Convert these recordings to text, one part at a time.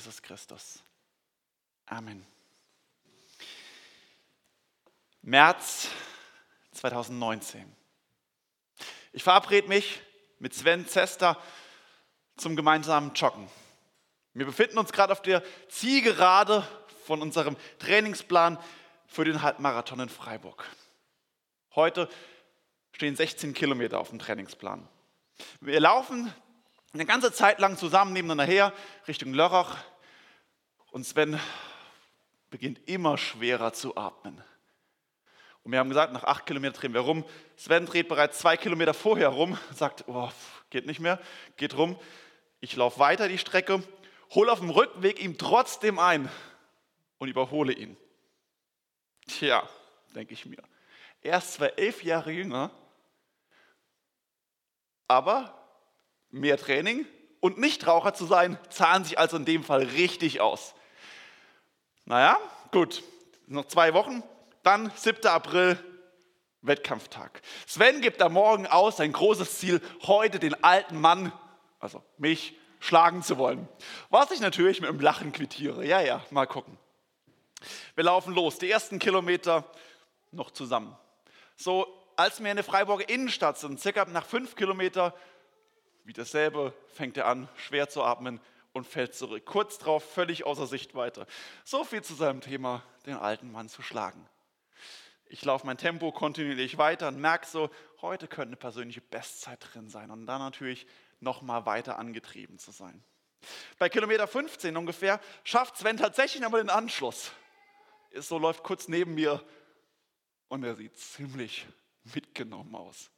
Jesus Christus. Amen. März 2019. Ich verabrede mich mit Sven Zester zum gemeinsamen Joggen. Wir befinden uns gerade auf der Zielgerade von unserem Trainingsplan für den Halbmarathon in Freiburg. Heute stehen 16 Kilometer auf dem Trainingsplan. Wir laufen eine ganze Zeit lang zusammen nebeneinander her Richtung Lörrach und Sven beginnt immer schwerer zu atmen. Und wir haben gesagt, nach acht Kilometern drehen wir rum. Sven dreht bereits zwei Kilometer vorher rum, sagt, oh, geht nicht mehr, geht rum. Ich laufe weiter die Strecke, hole auf dem Rückweg ihm trotzdem ein und überhole ihn. Tja, denke ich mir. Er ist zwar elf Jahre jünger, aber mehr Training und Nichtraucher zu sein, zahlen sich also in dem Fall richtig aus. Naja, gut, noch zwei Wochen, dann 7. April, Wettkampftag. Sven gibt am Morgen aus sein großes Ziel, heute den alten Mann, also mich, schlagen zu wollen. Was ich natürlich mit einem Lachen quittiere. Ja, ja, mal gucken. Wir laufen los, die ersten Kilometer noch zusammen. So, als wir in der Freiburger Innenstadt sind, circa nach fünf Kilometer, wie dasselbe, fängt er an, schwer zu atmen und fällt zurück. Kurz darauf völlig außer Sichtweite. So viel zu seinem Thema, den alten Mann zu schlagen. Ich laufe mein Tempo kontinuierlich weiter und merke so, heute könnte eine persönliche Bestzeit drin sein und dann natürlich nochmal weiter angetrieben zu sein. Bei Kilometer 15 ungefähr schafft Sven tatsächlich nochmal den Anschluss. So läuft kurz neben mir und er sieht ziemlich mitgenommen aus.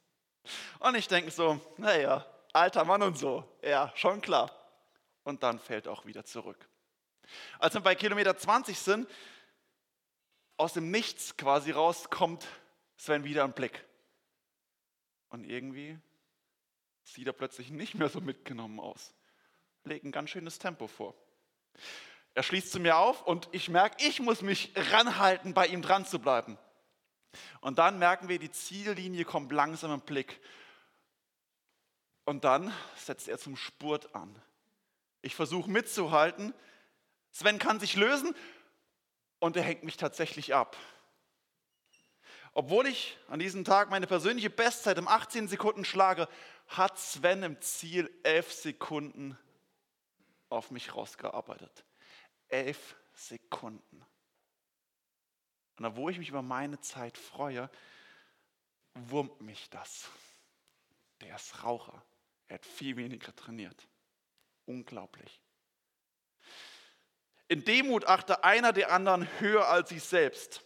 Und ich denke so, naja, alter Mann und so, ja, schon klar. Und dann fällt auch wieder zurück. Als wir bei Kilometer 20 sind, aus dem Nichts quasi rauskommt Sven wieder im Blick. Und irgendwie sieht er plötzlich nicht mehr so mitgenommen aus. Legt ein ganz schönes Tempo vor. Er schließt zu mir auf und ich merke, ich muss mich ranhalten, bei ihm dran zu bleiben. Und dann merken wir, die Ziellinie kommt langsam im Blick. Und dann setzt er zum Spurt an. Ich versuche mitzuhalten. Sven kann sich lösen und er hängt mich tatsächlich ab. Obwohl ich an diesem Tag meine persönliche Bestzeit im 18 Sekunden schlage, hat Sven im Ziel 11 Sekunden auf mich rausgearbeitet. 11 Sekunden. Und obwohl ich mich über meine Zeit freue, wurmt mich das. Der ist Raucher. Er hat viel weniger trainiert. Unglaublich. In Demut achte einer der anderen höher als sich selbst.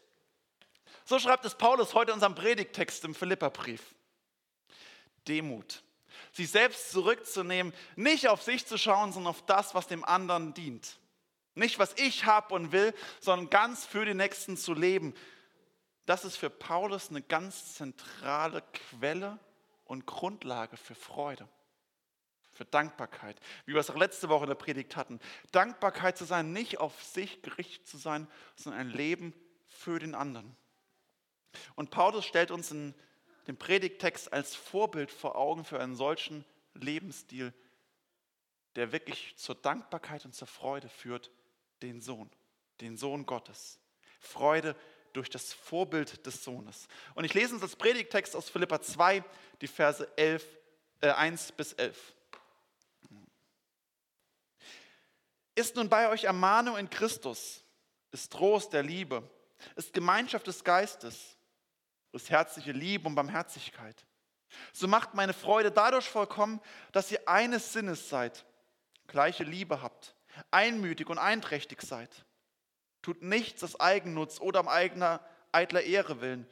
So schreibt es Paulus heute in unserem Predigtext im Philipperbrief. Demut. Sich selbst zurückzunehmen, nicht auf sich zu schauen, sondern auf das, was dem anderen dient. Nicht, was ich habe und will, sondern ganz für den Nächsten zu leben. Das ist für Paulus eine ganz zentrale Quelle und Grundlage für Freude für Dankbarkeit, wie wir es auch letzte Woche in der Predigt hatten. Dankbarkeit zu sein, nicht auf sich gerichtet zu sein, sondern ein Leben für den anderen. Und Paulus stellt uns in dem Predigtext als Vorbild vor Augen für einen solchen Lebensstil, der wirklich zur Dankbarkeit und zur Freude führt, den Sohn, den Sohn Gottes. Freude durch das Vorbild des Sohnes. Und ich lese uns das Predigtext aus Philippa 2, die Verse 11, äh, 1 bis 11. Ist nun bei euch Ermahnung in Christus, ist Trost der Liebe, ist Gemeinschaft des Geistes, ist herzliche Liebe und Barmherzigkeit. So macht meine Freude dadurch vollkommen, dass ihr eines Sinnes seid, gleiche Liebe habt, einmütig und einträchtig seid. Tut nichts aus Eigennutz oder um eigener eitler Ehre willen,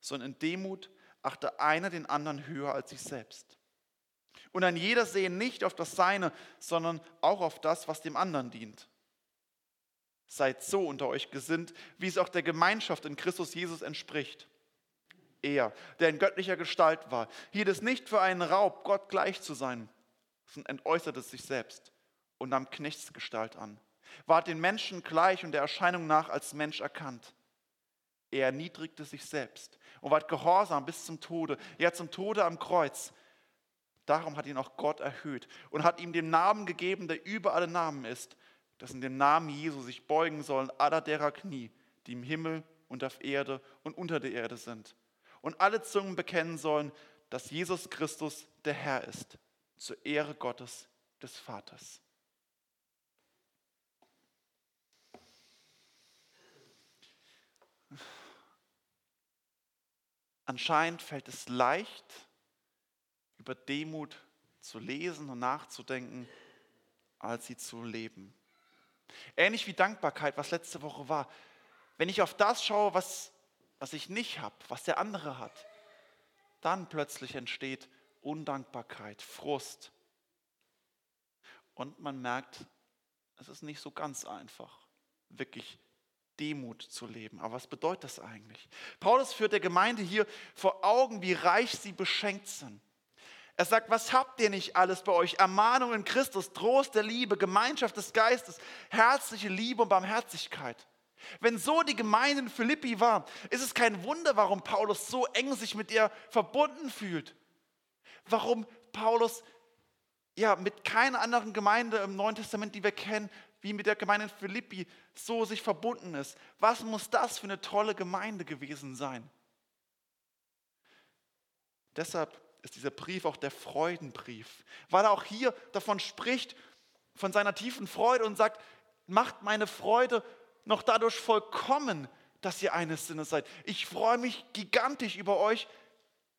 sondern in Demut achte einer den anderen höher als sich selbst. Und ein jeder sehe nicht auf das Seine, sondern auch auf das, was dem anderen dient. Seid so unter euch gesinnt, wie es auch der Gemeinschaft in Christus Jesus entspricht. Er, der in göttlicher Gestalt war, hielt es nicht für einen Raub, Gott gleich zu sein, sondern entäußerte sich selbst und nahm Knechtsgestalt an, ward den Menschen gleich und der Erscheinung nach als Mensch erkannt. Er erniedrigte sich selbst und ward gehorsam bis zum Tode, ja zum Tode am Kreuz. Darum hat ihn auch Gott erhöht und hat ihm den Namen gegeben, der über alle Namen ist, dass in dem Namen Jesu sich beugen sollen aller derer Knie, die im Himmel und auf Erde und unter der Erde sind. Und alle Zungen bekennen sollen, dass Jesus Christus der Herr ist, zur Ehre Gottes des Vaters. Anscheinend fällt es leicht, über Demut zu lesen und nachzudenken, als sie zu leben. Ähnlich wie Dankbarkeit, was letzte Woche war. Wenn ich auf das schaue, was, was ich nicht habe, was der andere hat, dann plötzlich entsteht Undankbarkeit, Frust. Und man merkt, es ist nicht so ganz einfach, wirklich Demut zu leben. Aber was bedeutet das eigentlich? Paulus führt der Gemeinde hier vor Augen, wie reich sie beschenkt sind. Er sagt, was habt ihr nicht alles bei euch? Ermahnung in Christus, Trost der Liebe, Gemeinschaft des Geistes, herzliche Liebe und Barmherzigkeit. Wenn so die Gemeinde in Philippi war, ist es kein Wunder, warum Paulus so eng sich mit ihr verbunden fühlt. Warum Paulus ja mit keiner anderen Gemeinde im Neuen Testament, die wir kennen, wie mit der Gemeinde in Philippi so sich verbunden ist. Was muss das für eine tolle Gemeinde gewesen sein? Deshalb ist dieser Brief auch der Freudenbrief, weil er auch hier davon spricht, von seiner tiefen Freude und sagt, macht meine Freude noch dadurch vollkommen, dass ihr eines Sinnes seid. Ich freue mich gigantisch über euch,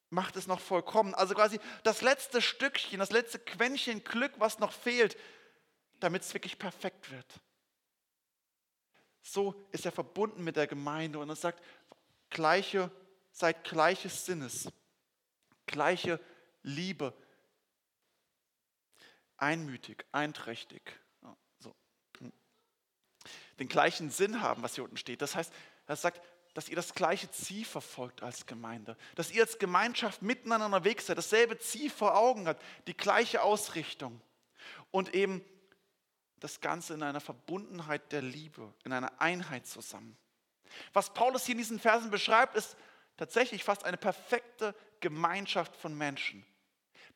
macht es noch vollkommen. Also quasi das letzte Stückchen, das letzte Quäntchen Glück, was noch fehlt, damit es wirklich perfekt wird. So ist er verbunden mit der Gemeinde und er sagt, gleiche, seid gleiches Sinnes gleiche Liebe. Einmütig, einträchtig. So. Hm. Den gleichen Sinn haben, was hier unten steht. Das heißt, er sagt, dass ihr das gleiche Ziel verfolgt als Gemeinde. Dass ihr als Gemeinschaft miteinander unterwegs seid, dasselbe Ziel vor Augen habt, die gleiche Ausrichtung. Und eben das Ganze in einer Verbundenheit der Liebe, in einer Einheit zusammen. Was Paulus hier in diesen Versen beschreibt, ist tatsächlich fast eine perfekte Gemeinschaft von Menschen.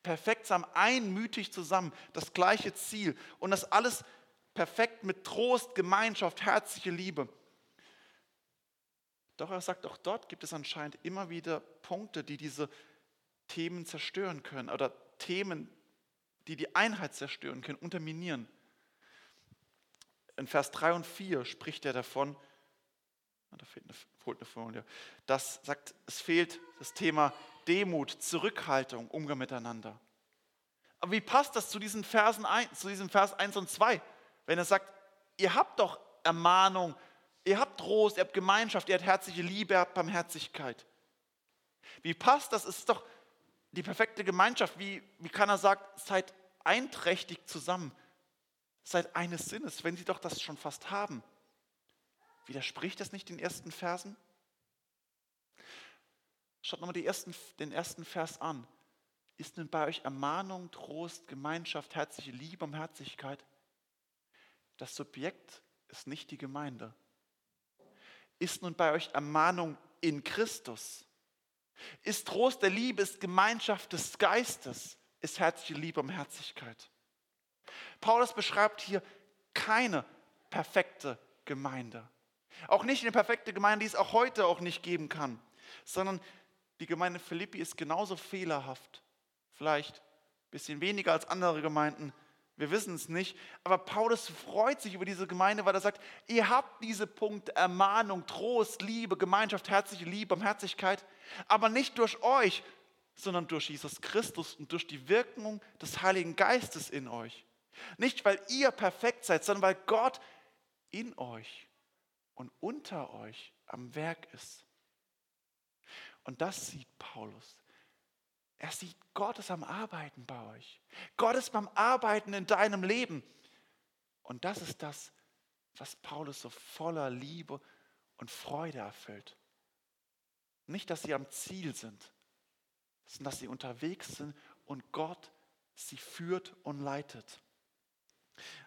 Perfekt zusammen, einmütig zusammen, das gleiche Ziel. Und das alles perfekt mit Trost, Gemeinschaft, herzliche Liebe. Doch er sagt, auch dort gibt es anscheinend immer wieder Punkte, die diese Themen zerstören können oder Themen, die die Einheit zerstören können, unterminieren. In Vers 3 und 4 spricht er davon, da fehlt eine, fehlt eine Folie, das sagt, es fehlt das Thema Demut, Zurückhaltung, Umgang miteinander. Aber wie passt das zu diesen Versen ein, zu diesem Vers 1 und 2? Wenn er sagt, ihr habt doch Ermahnung, ihr habt Trost, ihr habt Gemeinschaft, ihr habt herzliche Liebe, ihr habt Barmherzigkeit. Wie passt das? Es ist doch die perfekte Gemeinschaft. Wie, wie kann er sagen, seid einträchtig zusammen, seid eines Sinnes, wenn sie doch das schon fast haben? Widerspricht das nicht den ersten Versen? Schaut nochmal ersten, den ersten Vers an. Ist nun bei euch Ermahnung, Trost, Gemeinschaft, herzliche Liebe, Barmherzigkeit? Das Subjekt ist nicht die Gemeinde. Ist nun bei euch Ermahnung in Christus? Ist Trost der Liebe, ist Gemeinschaft des Geistes, ist herzliche Liebe, Barmherzigkeit? Paulus beschreibt hier keine perfekte Gemeinde. Auch nicht eine perfekte Gemeinde, die es auch heute auch nicht geben kann, sondern die Gemeinde Philippi ist genauso fehlerhaft. Vielleicht ein bisschen weniger als andere Gemeinden. Wir wissen es nicht. Aber Paulus freut sich über diese Gemeinde, weil er sagt, ihr habt diese Punkte Ermahnung, Trost, Liebe, Gemeinschaft, herzliche Liebe, Barmherzigkeit. Aber nicht durch euch, sondern durch Jesus Christus und durch die Wirkung des Heiligen Geistes in euch. Nicht, weil ihr perfekt seid, sondern weil Gott in euch und unter euch am Werk ist. Und das sieht Paulus. Er sieht, Gott ist am Arbeiten bei euch. Gott ist beim Arbeiten in deinem Leben. Und das ist das, was Paulus so voller Liebe und Freude erfüllt. Nicht, dass sie am Ziel sind, sondern dass sie unterwegs sind und Gott sie führt und leitet.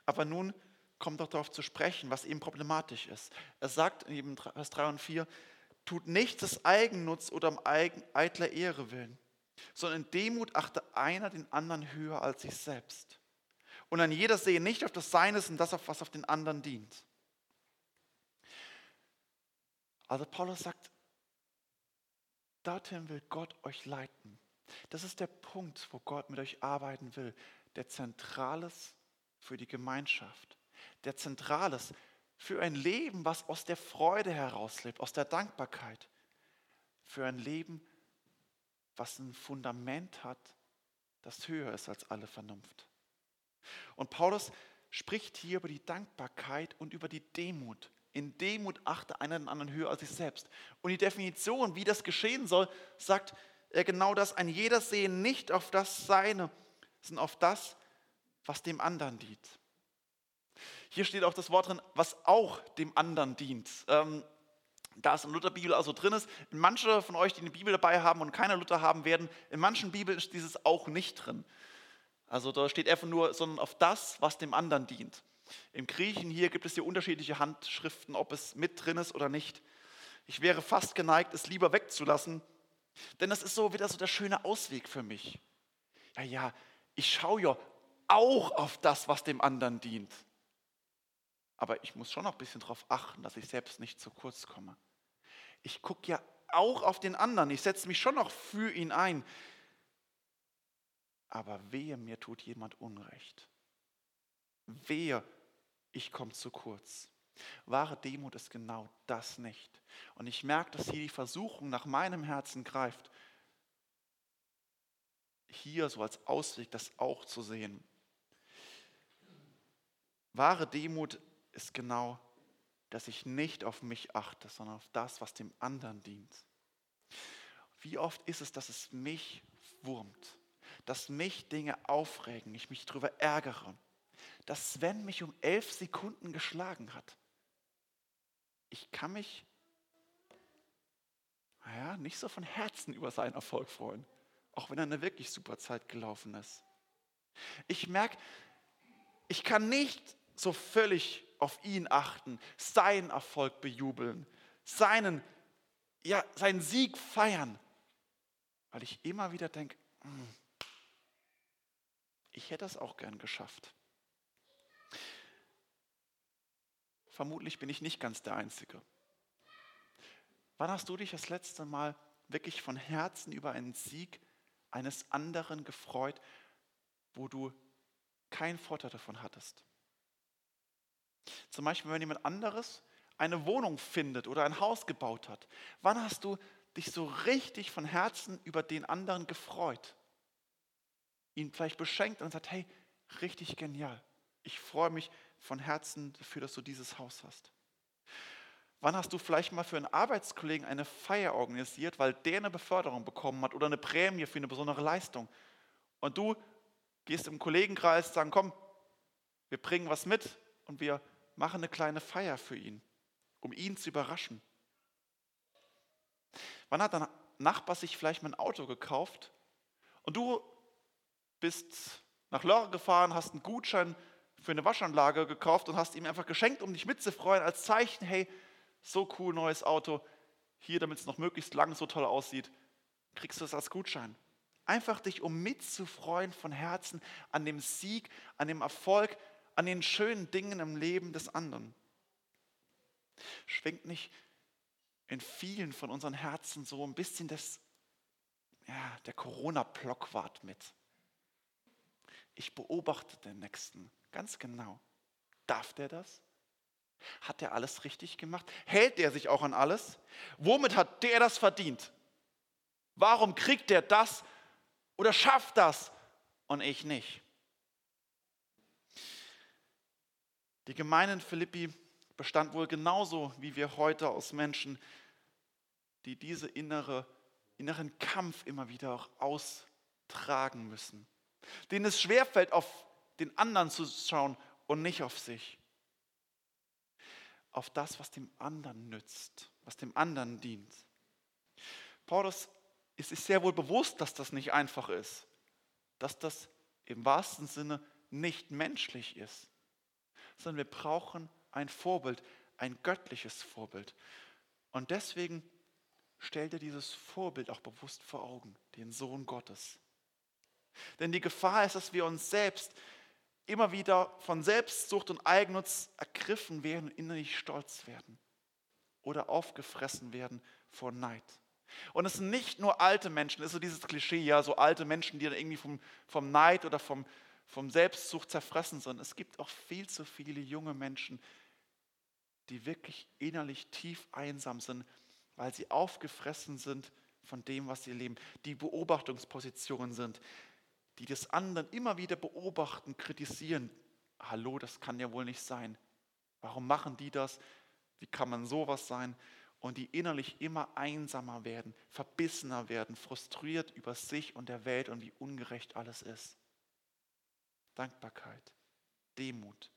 Aber nun kommt doch darauf zu sprechen, was eben problematisch ist. Er sagt in Vers 3 und 4, tut nichts des Eigennutz oder um eitler Ehre willen, sondern in Demut achte einer den anderen höher als sich selbst. und ein jeder sehe nicht auf das Seine und das, auf was auf den anderen dient. Also Paulus sagt, dorthin will Gott euch leiten. Das ist der Punkt, wo Gott mit euch arbeiten will, der Zentrales für die Gemeinschaft, der Zentrales für ein Leben, was aus der Freude herauslebt, aus der Dankbarkeit, für ein Leben, was ein Fundament hat, das höher ist als alle Vernunft. Und Paulus spricht hier über die Dankbarkeit und über die Demut. In Demut achte einer den anderen höher als sich selbst. Und die Definition, wie das geschehen soll, sagt er genau das, ein jeder sehe nicht auf das Seine, sondern auf das, was dem anderen dient. Hier steht auch das Wort drin, was auch dem anderen dient. Ähm, da es in Lutherbibel also drin ist, manche von euch, die eine Bibel dabei haben und keine Luther haben werden, in manchen Bibeln ist dieses auch nicht drin. Also da steht einfach nur, sondern auf das, was dem anderen dient. Im Griechen hier gibt es hier unterschiedliche Handschriften, ob es mit drin ist oder nicht. Ich wäre fast geneigt, es lieber wegzulassen, denn das ist so wieder so der schöne Ausweg für mich. Ja, ja, ich schaue ja auch auf das, was dem anderen dient. Aber ich muss schon noch ein bisschen darauf achten, dass ich selbst nicht zu kurz komme. Ich gucke ja auch auf den anderen. Ich setze mich schon noch für ihn ein. Aber wehe, mir tut jemand Unrecht. Wehe, ich komme zu kurz. Wahre Demut ist genau das nicht. Und ich merke, dass hier die Versuchung nach meinem Herzen greift, hier so als Ausweg das auch zu sehen. Wahre Demut ist genau, dass ich nicht auf mich achte, sondern auf das, was dem anderen dient. Wie oft ist es, dass es mich wurmt, dass mich Dinge aufregen, ich mich darüber ärgere, dass Sven mich um elf Sekunden geschlagen hat. Ich kann mich naja, nicht so von Herzen über seinen Erfolg freuen, auch wenn er eine wirklich super Zeit gelaufen ist. Ich merke, ich kann nicht so völlig auf ihn achten, seinen Erfolg bejubeln, seinen, ja, seinen Sieg feiern, weil ich immer wieder denke, hm, ich hätte es auch gern geschafft. Vermutlich bin ich nicht ganz der Einzige. Wann hast du dich das letzte Mal wirklich von Herzen über einen Sieg eines anderen gefreut, wo du keinen Vorteil davon hattest? Zum Beispiel, wenn jemand anderes eine Wohnung findet oder ein Haus gebaut hat. Wann hast du dich so richtig von Herzen über den anderen gefreut? Ihn vielleicht beschenkt und sagt, hey, richtig genial. Ich freue mich von Herzen dafür, dass du dieses Haus hast. Wann hast du vielleicht mal für einen Arbeitskollegen eine Feier organisiert, weil der eine Beförderung bekommen hat oder eine Prämie für eine besondere Leistung? Und du gehst im Kollegenkreis sagst, komm, wir bringen was mit und wir mache eine kleine Feier für ihn, um ihn zu überraschen. Wann hat dein Nachbar sich vielleicht mal ein Auto gekauft und du bist nach Lörre gefahren, hast einen Gutschein für eine Waschanlage gekauft und hast ihm einfach geschenkt, um dich mitzufreuen, als Zeichen, hey, so cool neues Auto, hier, damit es noch möglichst lang so toll aussieht, kriegst du es als Gutschein. Einfach dich, um mitzufreuen von Herzen an dem Sieg, an dem Erfolg, an den schönen Dingen im Leben des anderen? Schwingt nicht in vielen von unseren Herzen so ein bisschen das, ja, der Corona-Blockwart mit? Ich beobachte den Nächsten ganz genau. Darf der das? Hat er alles richtig gemacht? Hält er sich auch an alles? Womit hat der das verdient? Warum kriegt er das oder schafft das und ich nicht? Die Gemeinde in Philippi bestand wohl genauso wie wir heute aus Menschen, die diese innere, inneren Kampf immer wieder auch austragen müssen. Denen es schwerfällt, auf den anderen zu schauen und nicht auf sich. Auf das, was dem anderen nützt, was dem anderen dient. Paulus ist sich sehr wohl bewusst, dass das nicht einfach ist, dass das im wahrsten Sinne nicht menschlich ist sondern wir brauchen ein Vorbild, ein göttliches Vorbild. Und deswegen stellt er dieses Vorbild auch bewusst vor Augen, den Sohn Gottes. Denn die Gefahr ist, dass wir uns selbst immer wieder von Selbstsucht und Eigennutz ergriffen werden und innerlich stolz werden oder aufgefressen werden vor Neid. Und es sind nicht nur alte Menschen, das ist so dieses Klischee, ja, so alte Menschen, die dann irgendwie vom, vom Neid oder vom, vom Selbstsucht zerfressen sind. Es gibt auch viel zu viele junge Menschen, die wirklich innerlich tief einsam sind, weil sie aufgefressen sind von dem, was sie leben, die Beobachtungspositionen sind, die das anderen immer wieder beobachten, kritisieren. Hallo, das kann ja wohl nicht sein. Warum machen die das? Wie kann man sowas sein? Und die innerlich immer einsamer werden, verbissener werden, frustriert über sich und der Welt und wie ungerecht alles ist. Dankbarkeit, Demut.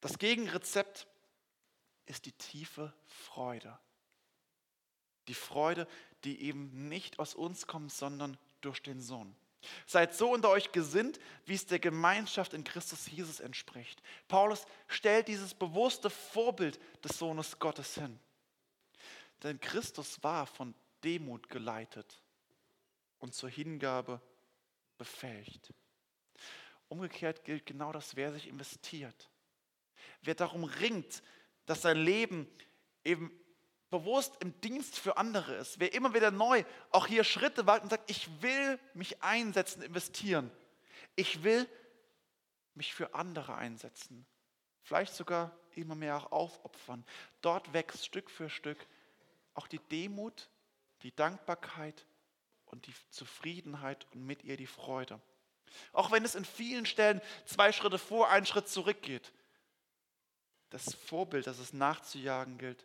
Das Gegenrezept ist die tiefe Freude. Die Freude, die eben nicht aus uns kommt, sondern durch den Sohn. Seid so unter euch gesinnt, wie es der Gemeinschaft in Christus Jesus entspricht. Paulus stellt dieses bewusste Vorbild des Sohnes Gottes hin. Denn Christus war von Demut geleitet und zur Hingabe befähigt. Umgekehrt gilt genau das, wer sich investiert, wer darum ringt, dass sein Leben eben bewusst im Dienst für andere ist, wer immer wieder neu auch hier Schritte wagt und sagt, ich will mich einsetzen, investieren. Ich will mich für andere einsetzen. Vielleicht sogar immer mehr auch aufopfern. Dort wächst Stück für Stück auch die Demut, die Dankbarkeit und die Zufriedenheit und mit ihr die Freude. Auch wenn es in vielen Stellen zwei Schritte vor, einen Schritt zurück geht. Das Vorbild, das es nachzujagen gilt,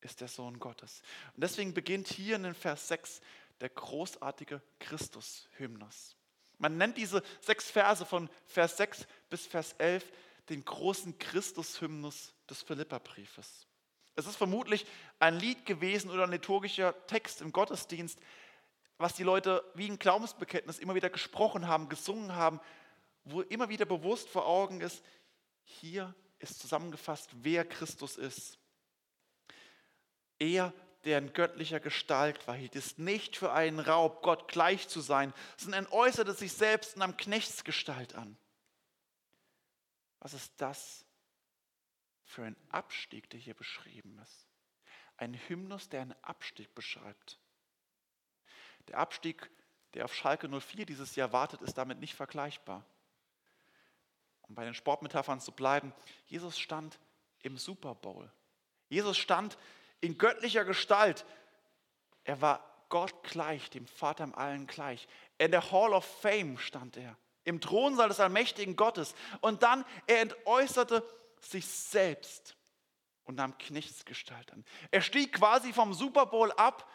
ist der Sohn Gottes. Und deswegen beginnt hier in den Vers 6 der großartige Christus-Hymnus. Man nennt diese sechs Verse von Vers 6 bis Vers 11 den großen Christus-Hymnus des Philipperbriefes. Es ist vermutlich ein Lied gewesen oder ein liturgischer Text im Gottesdienst, was die Leute wie ein Glaubensbekenntnis immer wieder gesprochen haben, gesungen haben, wo immer wieder bewusst vor Augen ist, hier ist zusammengefasst, wer Christus ist. Er, der in göttlicher Gestalt war, hielt es nicht für einen Raub, Gott gleich zu sein, sondern äußerte sich selbst in einem Knechtsgestalt an. Was ist das für ein Abstieg, der hier beschrieben ist? Ein Hymnus, der einen Abstieg beschreibt. Der Abstieg, der auf Schalke 04 dieses Jahr wartet, ist damit nicht vergleichbar. Um bei den Sportmetaphern zu bleiben, Jesus stand im Super Bowl. Jesus stand in göttlicher Gestalt. Er war Gott gleich, dem Vater im Allen gleich. In der Hall of Fame stand er, im Thronsaal des allmächtigen Gottes. Und dann, er entäußerte sich selbst und nahm Knechtsgestalt an. Er stieg quasi vom Super Bowl ab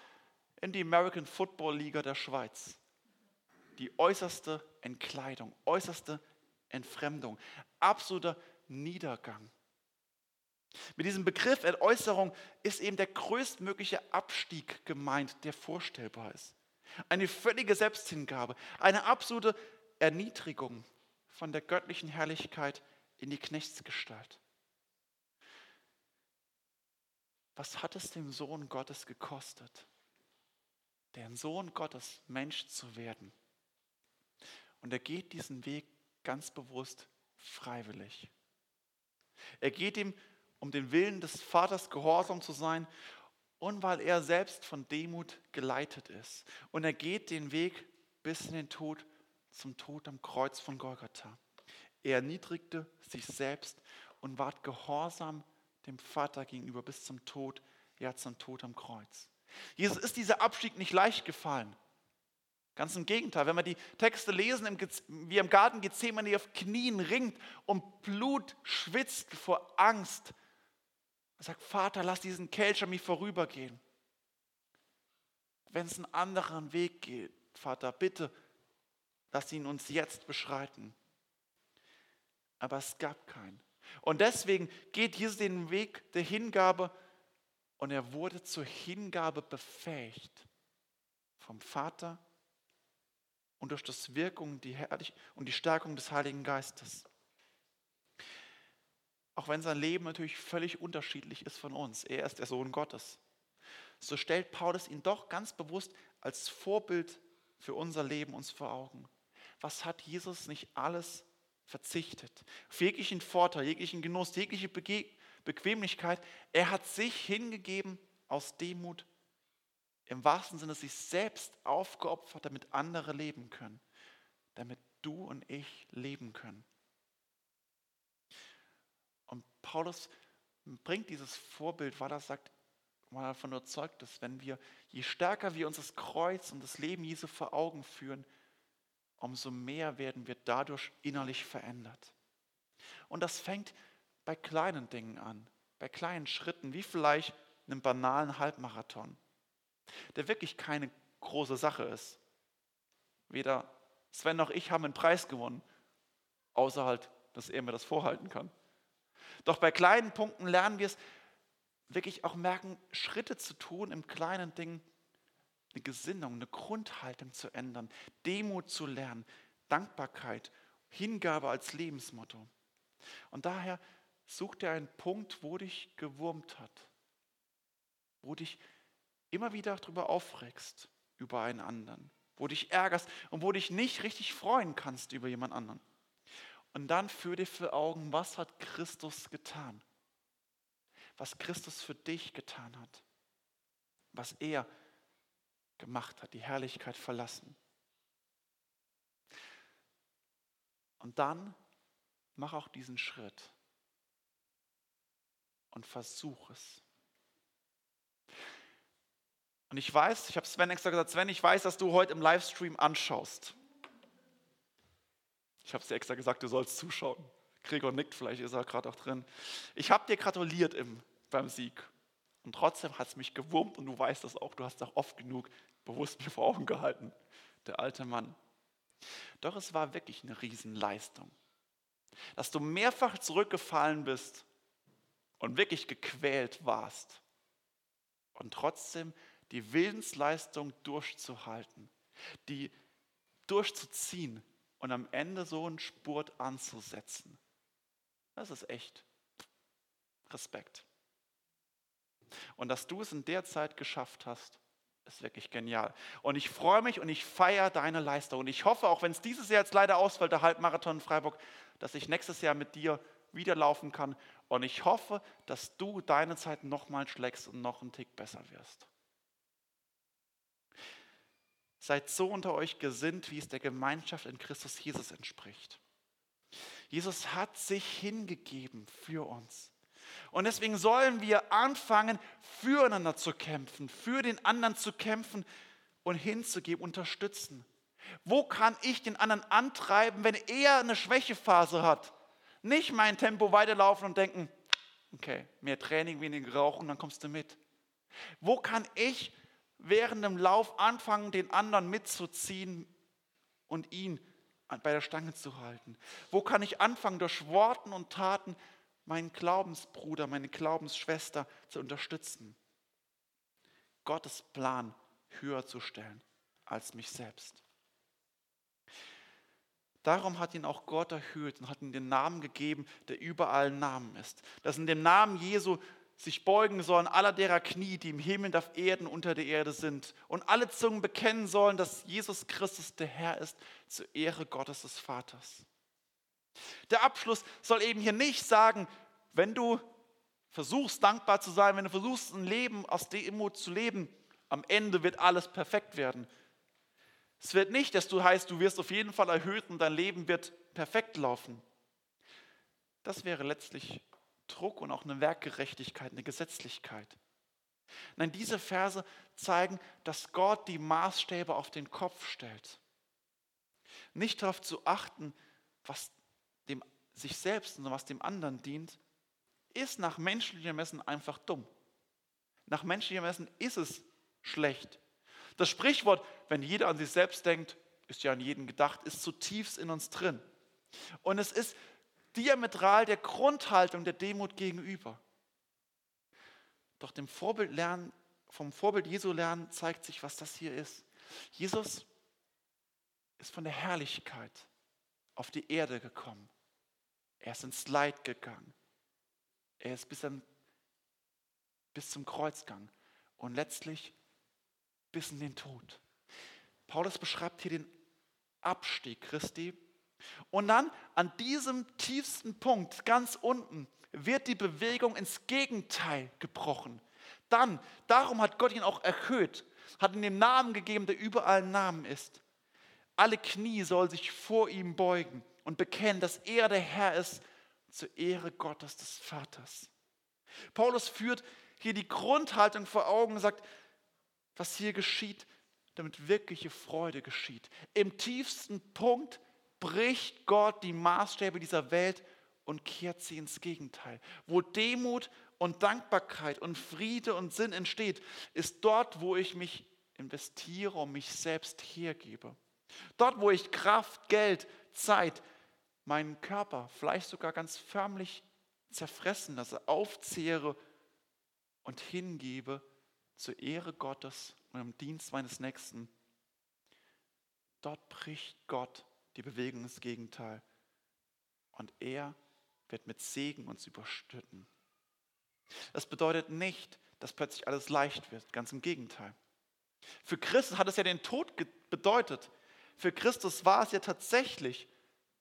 in die American Football Liga der Schweiz. Die äußerste Entkleidung, äußerste Entfremdung, absoluter Niedergang. Mit diesem Begriff Entäußerung ist eben der größtmögliche Abstieg gemeint, der vorstellbar ist. Eine völlige Selbsthingabe, eine absolute Erniedrigung von der göttlichen Herrlichkeit in die Knechtsgestalt. Was hat es dem Sohn Gottes gekostet, den Sohn Gottes Mensch zu werden? Und er geht diesen Weg ganz bewusst freiwillig. Er geht ihm um den Willen des Vaters gehorsam zu sein und weil er selbst von Demut geleitet ist. Und er geht den Weg bis in den Tod, zum Tod am Kreuz von Golgatha. Er erniedrigte sich selbst und ward gehorsam dem Vater gegenüber bis zum Tod, ja zum Tod am Kreuz. Jesus ist dieser Abstieg nicht leicht gefallen. Ganz im Gegenteil, wenn wir die Texte lesen, wie im Garten Gethsemane auf Knien ringt und Blut schwitzt vor Angst, er sagt, Vater, lass diesen Kelch an mich vorübergehen. Wenn es einen anderen Weg geht, Vater, bitte, lass ihn uns jetzt beschreiten. Aber es gab keinen. Und deswegen geht Jesus den Weg der Hingabe und er wurde zur Hingabe befähigt vom Vater und durch das Wirkung die Herrlich und die Stärkung des Heiligen Geistes. Auch wenn sein Leben natürlich völlig unterschiedlich ist von uns. Er ist der Sohn Gottes. So stellt Paulus ihn doch ganz bewusst als Vorbild für unser Leben uns vor Augen. was hat Jesus nicht alles verzichtet? Auf jeglichen Vorteil, jeglichen Genuss, jegliche Bege Bequemlichkeit. Er hat sich hingegeben aus Demut, im wahrsten Sinne sich selbst aufgeopfert, damit andere leben können, damit du und ich leben können. Und Paulus bringt dieses Vorbild, weil er sagt, weil er davon überzeugt ist, wenn wir, je stärker wir uns das Kreuz und das Leben Jesu vor Augen führen, umso mehr werden wir dadurch innerlich verändert. Und das fängt bei kleinen Dingen an, bei kleinen Schritten, wie vielleicht einem banalen Halbmarathon, der wirklich keine große Sache ist. Weder Sven noch ich haben einen Preis gewonnen, außer halt, dass er mir das vorhalten kann. Doch bei kleinen Punkten lernen wir es wirklich auch merken, Schritte zu tun im kleinen Ding, eine Gesinnung, eine Grundhaltung zu ändern, Demut zu lernen, Dankbarkeit, Hingabe als Lebensmotto. Und daher such dir einen Punkt, wo dich gewurmt hat, wo dich immer wieder darüber aufregst, über einen anderen, wo dich ärgerst und wo dich nicht richtig freuen kannst über jemand anderen. Und dann führ dir für Augen, was hat Christus getan? Was Christus für dich getan hat? Was er gemacht hat, die Herrlichkeit verlassen. Und dann mach auch diesen Schritt und versuch es. Und ich weiß, ich habe Sven extra gesagt, Sven, ich weiß, dass du heute im Livestream anschaust. Ich habe es dir extra gesagt, du sollst zuschauen. Gregor nickt, vielleicht ist er gerade auch drin. Ich habe dir gratuliert im, beim Sieg. Und trotzdem hat es mich gewurmt und du weißt das auch, du hast auch oft genug bewusst mir vor Augen gehalten, der alte Mann. Doch es war wirklich eine Riesenleistung, dass du mehrfach zurückgefallen bist und wirklich gequält warst und trotzdem die Willensleistung durchzuhalten, die durchzuziehen und am Ende so einen Spurt anzusetzen. Das ist echt Respekt. Und dass du es in der Zeit geschafft hast, ist wirklich genial. Und ich freue mich und ich feiere deine Leistung. Und ich hoffe, auch wenn es dieses Jahr jetzt leider ausfällt, der Halbmarathon in Freiburg, dass ich nächstes Jahr mit dir wieder laufen kann. Und ich hoffe, dass du deine Zeit nochmal schlägst und noch einen Tick besser wirst. Seid so unter euch gesinnt, wie es der Gemeinschaft in Christus Jesus entspricht. Jesus hat sich hingegeben für uns. Und deswegen sollen wir anfangen, füreinander zu kämpfen, für den anderen zu kämpfen und hinzugeben, unterstützen. Wo kann ich den anderen antreiben, wenn er eine Schwächephase hat? Nicht mein Tempo weiterlaufen und denken, okay, mehr Training, weniger Rauchen, dann kommst du mit. Wo kann ich während dem Lauf anfangen, den anderen mitzuziehen und ihn bei der Stange zu halten? Wo kann ich anfangen, durch Worten und Taten meinen Glaubensbruder, meine Glaubensschwester zu unterstützen? Gottes Plan höher zu stellen als mich selbst. Darum hat ihn auch Gott erhöht und hat ihm den Namen gegeben, der überall Namen ist. Dass in dem Namen Jesu sich beugen sollen, aller derer Knie, die im Himmel und auf Erden unter der Erde sind. Und alle Zungen bekennen sollen, dass Jesus Christus der Herr ist, zur Ehre Gottes des Vaters. Der Abschluss soll eben hier nicht sagen, wenn du versuchst dankbar zu sein, wenn du versuchst ein Leben aus Demut zu leben, am Ende wird alles perfekt werden. Es wird nicht, dass du heißt, du wirst auf jeden Fall erhöht und dein Leben wird perfekt laufen. Das wäre letztlich Druck und auch eine Werkgerechtigkeit, eine Gesetzlichkeit. Nein, diese Verse zeigen, dass Gott die Maßstäbe auf den Kopf stellt. Nicht darauf zu achten, was dem sich selbst und was dem anderen dient, ist nach menschlichem Messen einfach dumm. Nach menschlichem Messen ist es schlecht. Das Sprichwort, wenn jeder an sich selbst denkt, ist ja an jeden gedacht, ist zutiefst in uns drin. Und es ist diametral der Grundhaltung der Demut gegenüber. Doch dem Vorbild lernen, vom Vorbild Jesu lernen zeigt sich, was das hier ist. Jesus ist von der Herrlichkeit auf die Erde gekommen. Er ist ins Leid gegangen. Er ist bis, an, bis zum Kreuzgang und letztlich bis in den Tod. Paulus beschreibt hier den Abstieg Christi. Und dann an diesem tiefsten Punkt, ganz unten, wird die Bewegung ins Gegenteil gebrochen. Dann, darum hat Gott ihn auch erhöht, hat ihm den Namen gegeben, der überall Namen ist. Alle Knie soll sich vor ihm beugen und bekennen, dass er der Herr ist, zur Ehre Gottes des Vaters. Paulus führt hier die Grundhaltung vor Augen und sagt, was hier geschieht, damit wirkliche Freude geschieht. Im tiefsten Punkt bricht Gott die Maßstäbe dieser Welt und kehrt sie ins Gegenteil. Wo Demut und Dankbarkeit und Friede und Sinn entsteht, ist dort, wo ich mich investiere und mich selbst hergebe. Dort, wo ich Kraft, Geld, Zeit, meinen Körper vielleicht sogar ganz förmlich zerfressen lasse, aufzehre und hingebe zur Ehre Gottes und im Dienst meines Nächsten. Dort bricht Gott die Bewegung ins Gegenteil. Und er wird mit Segen uns überstütten. Das bedeutet nicht, dass plötzlich alles leicht wird, ganz im Gegenteil. Für Christus hat es ja den Tod bedeutet. Für Christus war es ja tatsächlich,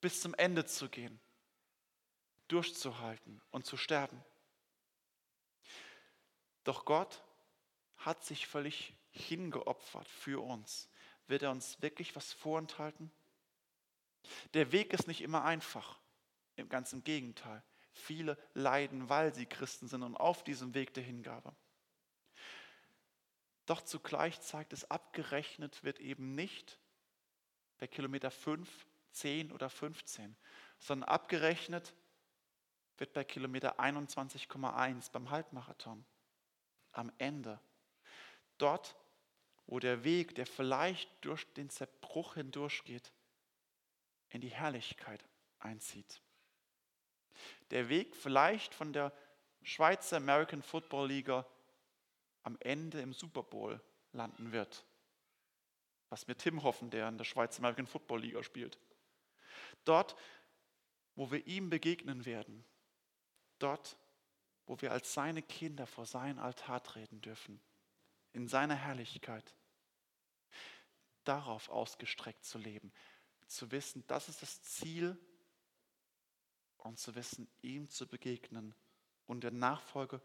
bis zum Ende zu gehen, durchzuhalten und zu sterben. Doch Gott hat sich völlig hingeopfert für uns. Wird er uns wirklich was vorenthalten? Der Weg ist nicht immer einfach, im Gegenteil. Viele leiden, weil sie Christen sind und auf diesem Weg der Hingabe. Doch zugleich zeigt es, abgerechnet wird eben nicht bei Kilometer 5, 10 oder 15, sondern abgerechnet wird bei Kilometer 21,1 beim Halbmarathon. Am Ende. Dort, wo der Weg, der vielleicht durch den Zerbruch hindurchgeht, in die Herrlichkeit einzieht. Der Weg vielleicht von der Schweizer American Football Liga am Ende im Super Bowl landen wird. Was mir Tim hoffen, der in der Schweizer American Football Liga spielt. Dort, wo wir ihm begegnen werden. Dort, wo wir als seine Kinder vor seinen Altar treten dürfen. In seiner Herrlichkeit. Darauf ausgestreckt zu leben zu wissen, das ist das Ziel und zu wissen, ihm zu begegnen und der Nachfolge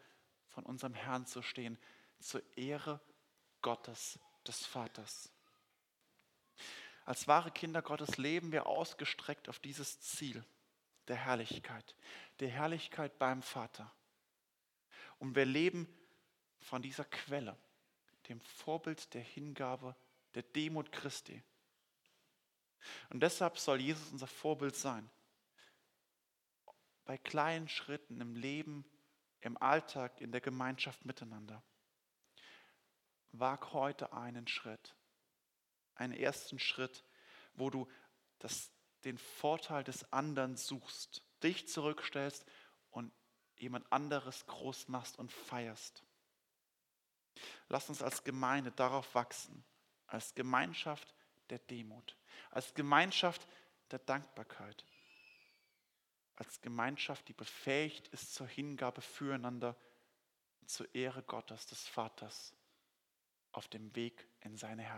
von unserem Herrn zu stehen, zur Ehre Gottes, des Vaters. Als wahre Kinder Gottes leben wir ausgestreckt auf dieses Ziel der Herrlichkeit, der Herrlichkeit beim Vater. Und wir leben von dieser Quelle, dem Vorbild der Hingabe, der Demut Christi. Und deshalb soll Jesus unser Vorbild sein. Bei kleinen Schritten im Leben, im Alltag, in der Gemeinschaft miteinander. Wag heute einen Schritt, einen ersten Schritt, wo du das, den Vorteil des anderen suchst, dich zurückstellst und jemand anderes groß machst und feierst. Lass uns als Gemeinde darauf wachsen, als Gemeinschaft der Demut als Gemeinschaft der Dankbarkeit, als Gemeinschaft, die befähigt ist zur Hingabe füreinander, zur Ehre Gottes, des Vaters, auf dem Weg in seine Herrlichkeit.